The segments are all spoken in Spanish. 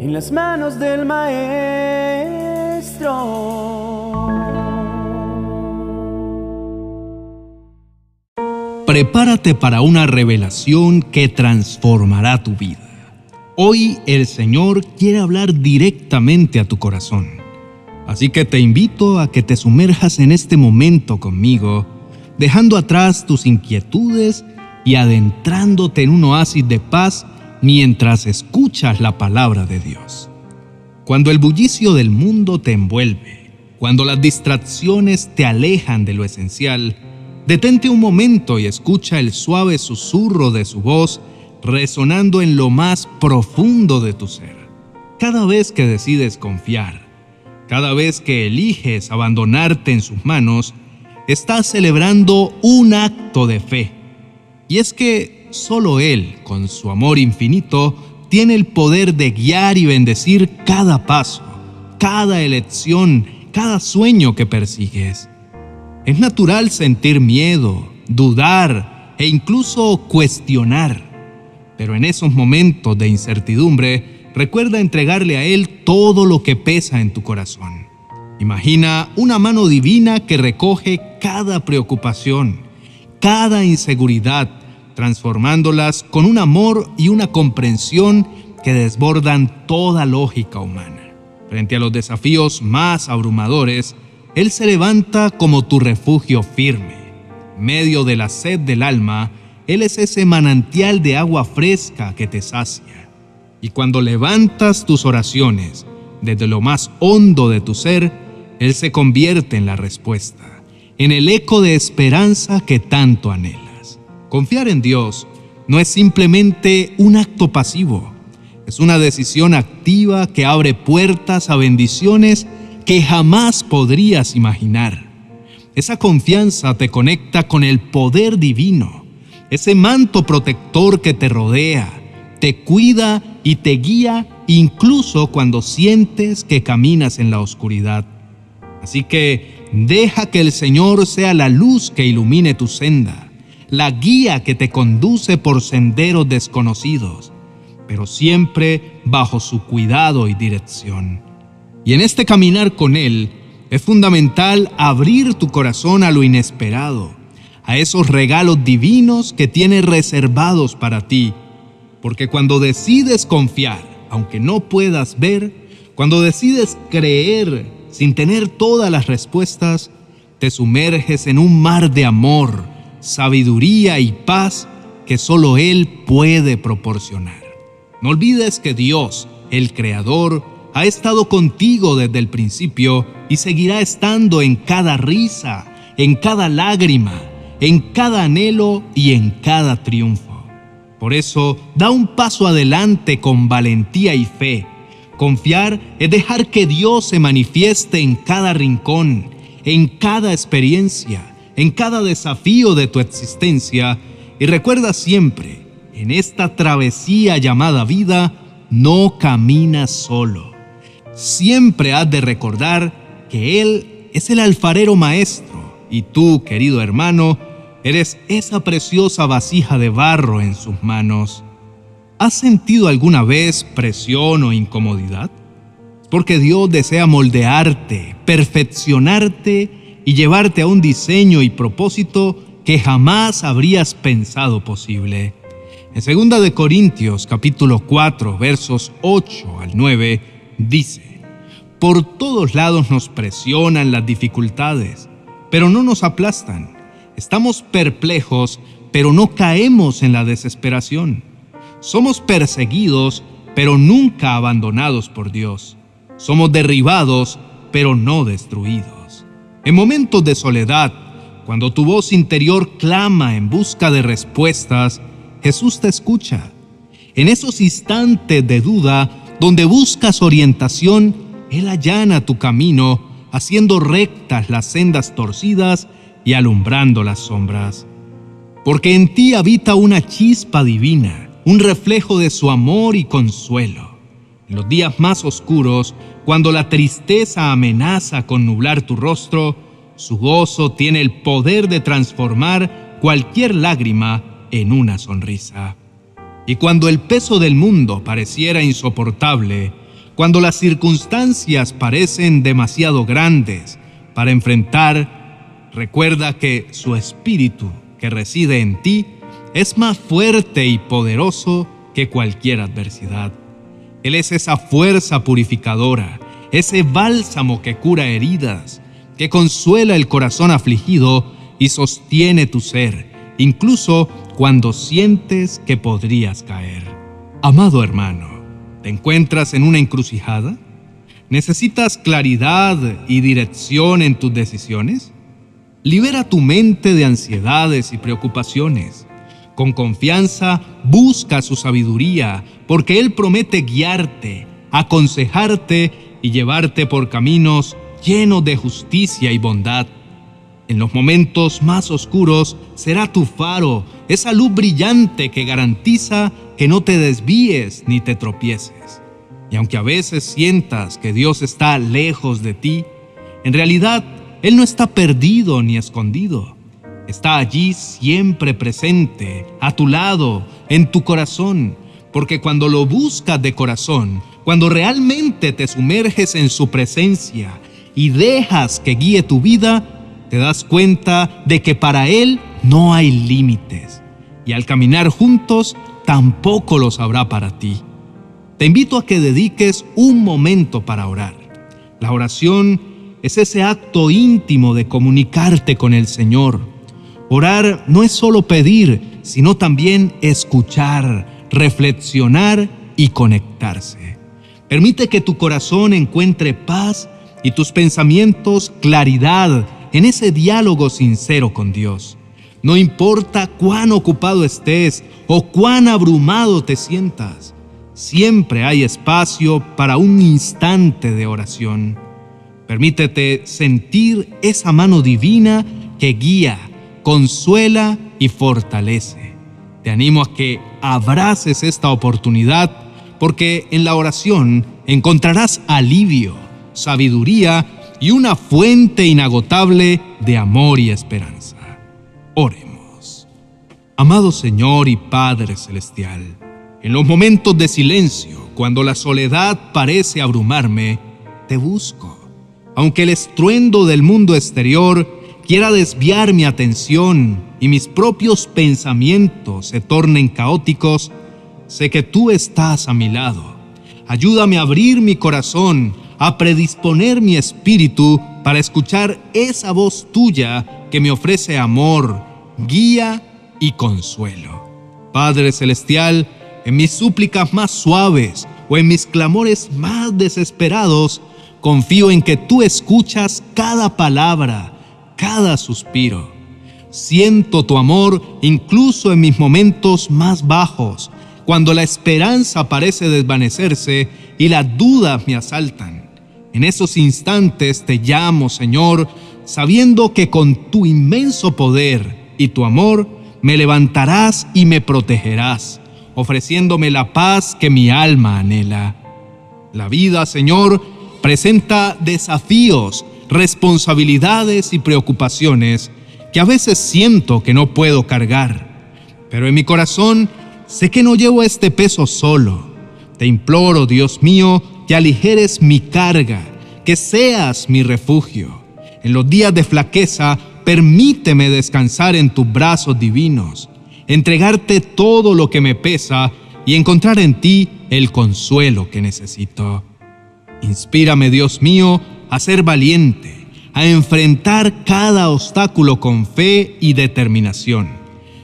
en las manos del Maestro. Prepárate para una revelación que transformará tu vida. Hoy el Señor quiere hablar directamente a tu corazón. Así que te invito a que te sumerjas en este momento conmigo, dejando atrás tus inquietudes y adentrándote en un oasis de paz mientras escuchas la palabra de Dios. Cuando el bullicio del mundo te envuelve, cuando las distracciones te alejan de lo esencial, detente un momento y escucha el suave susurro de su voz resonando en lo más profundo de tu ser. Cada vez que decides confiar, cada vez que eliges abandonarte en sus manos, estás celebrando un acto de fe. Y es que Solo Él, con su amor infinito, tiene el poder de guiar y bendecir cada paso, cada elección, cada sueño que persigues. Es natural sentir miedo, dudar e incluso cuestionar. Pero en esos momentos de incertidumbre, recuerda entregarle a Él todo lo que pesa en tu corazón. Imagina una mano divina que recoge cada preocupación, cada inseguridad, transformándolas con un amor y una comprensión que desbordan toda lógica humana. Frente a los desafíos más abrumadores, Él se levanta como tu refugio firme. Medio de la sed del alma, Él es ese manantial de agua fresca que te sacia. Y cuando levantas tus oraciones desde lo más hondo de tu ser, Él se convierte en la respuesta, en el eco de esperanza que tanto anhela. Confiar en Dios no es simplemente un acto pasivo, es una decisión activa que abre puertas a bendiciones que jamás podrías imaginar. Esa confianza te conecta con el poder divino, ese manto protector que te rodea, te cuida y te guía incluso cuando sientes que caminas en la oscuridad. Así que deja que el Señor sea la luz que ilumine tu senda la guía que te conduce por senderos desconocidos, pero siempre bajo su cuidado y dirección. Y en este caminar con Él es fundamental abrir tu corazón a lo inesperado, a esos regalos divinos que tiene reservados para ti, porque cuando decides confiar, aunque no puedas ver, cuando decides creer sin tener todas las respuestas, te sumerges en un mar de amor, sabiduría y paz que solo Él puede proporcionar. No olvides que Dios, el Creador, ha estado contigo desde el principio y seguirá estando en cada risa, en cada lágrima, en cada anhelo y en cada triunfo. Por eso, da un paso adelante con valentía y fe. Confiar es dejar que Dios se manifieste en cada rincón, en cada experiencia en cada desafío de tu existencia y recuerda siempre, en esta travesía llamada vida, no caminas solo. Siempre has de recordar que Él es el alfarero maestro y tú, querido hermano, eres esa preciosa vasija de barro en sus manos. ¿Has sentido alguna vez presión o incomodidad? Porque Dios desea moldearte, perfeccionarte y llevarte a un diseño y propósito que jamás habrías pensado posible. En 2 de Corintios capítulo 4 versos 8 al 9 dice: Por todos lados nos presionan las dificultades, pero no nos aplastan. Estamos perplejos, pero no caemos en la desesperación. Somos perseguidos, pero nunca abandonados por Dios. Somos derribados, pero no destruidos. En momentos de soledad, cuando tu voz interior clama en busca de respuestas, Jesús te escucha. En esos instantes de duda, donde buscas orientación, Él allana tu camino, haciendo rectas las sendas torcidas y alumbrando las sombras. Porque en ti habita una chispa divina, un reflejo de su amor y consuelo. En los días más oscuros, cuando la tristeza amenaza con nublar tu rostro, su gozo tiene el poder de transformar cualquier lágrima en una sonrisa. Y cuando el peso del mundo pareciera insoportable, cuando las circunstancias parecen demasiado grandes para enfrentar, recuerda que su espíritu que reside en ti es más fuerte y poderoso que cualquier adversidad. Él es esa fuerza purificadora, ese bálsamo que cura heridas, que consuela el corazón afligido y sostiene tu ser, incluso cuando sientes que podrías caer. Amado hermano, ¿te encuentras en una encrucijada? ¿Necesitas claridad y dirección en tus decisiones? Libera tu mente de ansiedades y preocupaciones. Con confianza busca su sabiduría, porque Él promete guiarte, aconsejarte y llevarte por caminos llenos de justicia y bondad. En los momentos más oscuros será tu faro, esa luz brillante que garantiza que no te desvíes ni te tropieces. Y aunque a veces sientas que Dios está lejos de ti, en realidad Él no está perdido ni escondido. Está allí siempre presente, a tu lado, en tu corazón, porque cuando lo buscas de corazón, cuando realmente te sumerges en su presencia y dejas que guíe tu vida, te das cuenta de que para Él no hay límites. Y al caminar juntos, tampoco los habrá para ti. Te invito a que dediques un momento para orar. La oración es ese acto íntimo de comunicarte con el Señor. Orar no es solo pedir, sino también escuchar, reflexionar y conectarse. Permite que tu corazón encuentre paz y tus pensamientos claridad en ese diálogo sincero con Dios. No importa cuán ocupado estés o cuán abrumado te sientas, siempre hay espacio para un instante de oración. Permítete sentir esa mano divina que guía, consuela y fortalece. Te animo a que abraces esta oportunidad porque en la oración encontrarás alivio, sabiduría y una fuente inagotable de amor y esperanza. Oremos. Amado Señor y Padre Celestial, en los momentos de silencio, cuando la soledad parece abrumarme, te busco. Aunque el estruendo del mundo exterior quiera desviar mi atención y mis propios pensamientos se tornen caóticos, sé que tú estás a mi lado. Ayúdame a abrir mi corazón a predisponer mi espíritu para escuchar esa voz tuya que me ofrece amor, guía y consuelo. Padre Celestial, en mis súplicas más suaves o en mis clamores más desesperados, confío en que tú escuchas cada palabra, cada suspiro. Siento tu amor incluso en mis momentos más bajos, cuando la esperanza parece desvanecerse y las dudas me asaltan. En esos instantes te llamo, Señor, sabiendo que con tu inmenso poder y tu amor me levantarás y me protegerás, ofreciéndome la paz que mi alma anhela. La vida, Señor, presenta desafíos, responsabilidades y preocupaciones que a veces siento que no puedo cargar, pero en mi corazón sé que no llevo este peso solo. Te imploro, Dios mío, que aligeres mi carga, que seas mi refugio. En los días de flaqueza, permíteme descansar en tus brazos divinos, entregarte todo lo que me pesa y encontrar en ti el consuelo que necesito. Inspírame, Dios mío, a ser valiente, a enfrentar cada obstáculo con fe y determinación,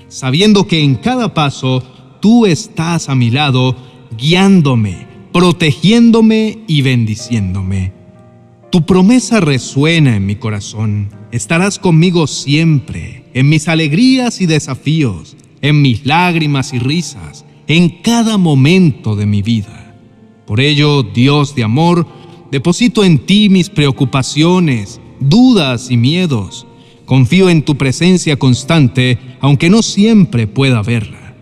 sabiendo que en cada paso tú estás a mi lado, guiándome, protegiéndome y bendiciéndome. Tu promesa resuena en mi corazón. Estarás conmigo siempre, en mis alegrías y desafíos, en mis lágrimas y risas, en cada momento de mi vida. Por ello, Dios de amor, deposito en ti mis preocupaciones, dudas y miedos. Confío en tu presencia constante, aunque no siempre pueda verla.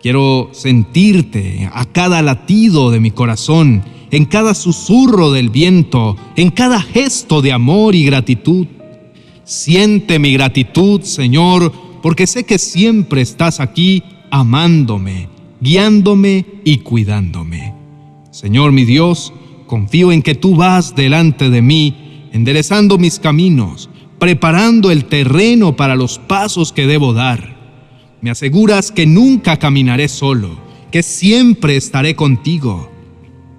Quiero sentirte a cada latido de mi corazón, en cada susurro del viento, en cada gesto de amor y gratitud. Siente mi gratitud, Señor, porque sé que siempre estás aquí amándome, guiándome y cuidándome. Señor mi Dios, Confío en que tú vas delante de mí, enderezando mis caminos, preparando el terreno para los pasos que debo dar. Me aseguras que nunca caminaré solo, que siempre estaré contigo.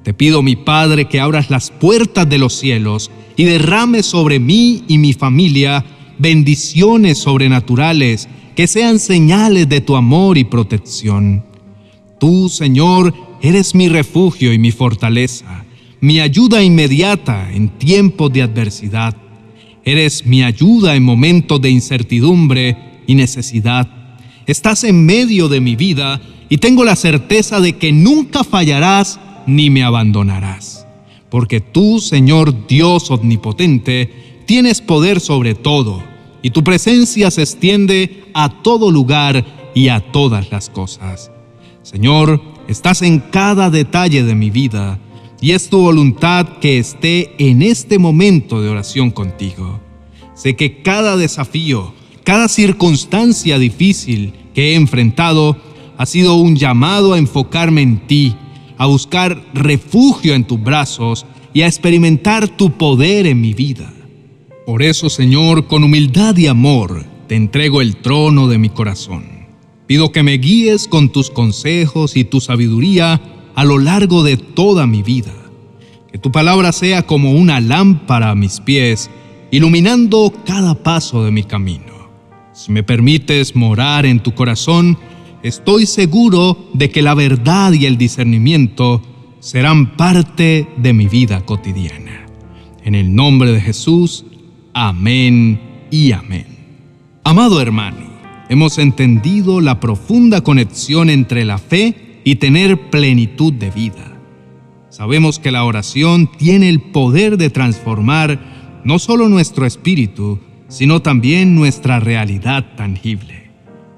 Te pido, mi Padre, que abras las puertas de los cielos y derrames sobre mí y mi familia bendiciones sobrenaturales que sean señales de tu amor y protección. Tú, Señor, eres mi refugio y mi fortaleza, mi ayuda inmediata en tiempos de adversidad. Eres mi ayuda en momentos de incertidumbre y necesidad. Estás en medio de mi vida y tengo la certeza de que nunca fallarás ni me abandonarás. Porque tú, Señor Dios omnipotente, tienes poder sobre todo y tu presencia se extiende a todo lugar y a todas las cosas. Señor, estás en cada detalle de mi vida y es tu voluntad que esté en este momento de oración contigo. Sé que cada desafío, cada circunstancia difícil que he enfrentado ha sido un llamado a enfocarme en ti, a buscar refugio en tus brazos y a experimentar tu poder en mi vida. Por eso, Señor, con humildad y amor, te entrego el trono de mi corazón. Pido que me guíes con tus consejos y tu sabiduría a lo largo de toda mi vida. Que tu palabra sea como una lámpara a mis pies, iluminando cada paso de mi camino. Si me permites morar en tu corazón, estoy seguro de que la verdad y el discernimiento serán parte de mi vida cotidiana. En el nombre de Jesús, Amén y amén. Amado hermano, hemos entendido la profunda conexión entre la fe y tener plenitud de vida. Sabemos que la oración tiene el poder de transformar no solo nuestro espíritu, sino también nuestra realidad tangible.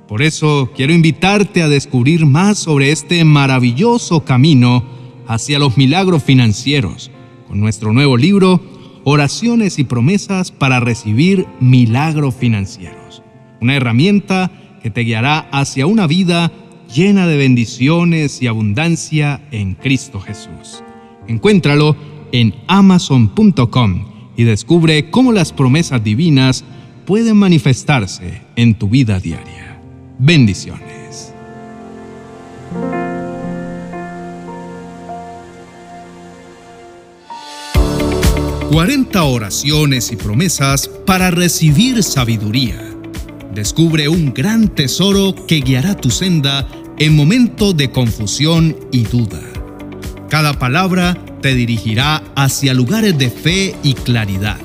Por eso quiero invitarte a descubrir más sobre este maravilloso camino hacia los milagros financieros con nuestro nuevo libro oraciones y promesas para recibir milagros financieros. Una herramienta que te guiará hacia una vida llena de bendiciones y abundancia en Cristo Jesús. Encuéntralo en amazon.com y descubre cómo las promesas divinas pueden manifestarse en tu vida diaria. Bendiciones. 40 oraciones y promesas para recibir sabiduría. Descubre un gran tesoro que guiará tu senda en momentos de confusión y duda. Cada palabra te dirigirá hacia lugares de fe y claridad.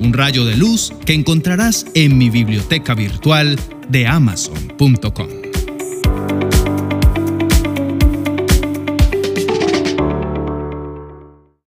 Un rayo de luz que encontrarás en mi biblioteca virtual de amazon.com.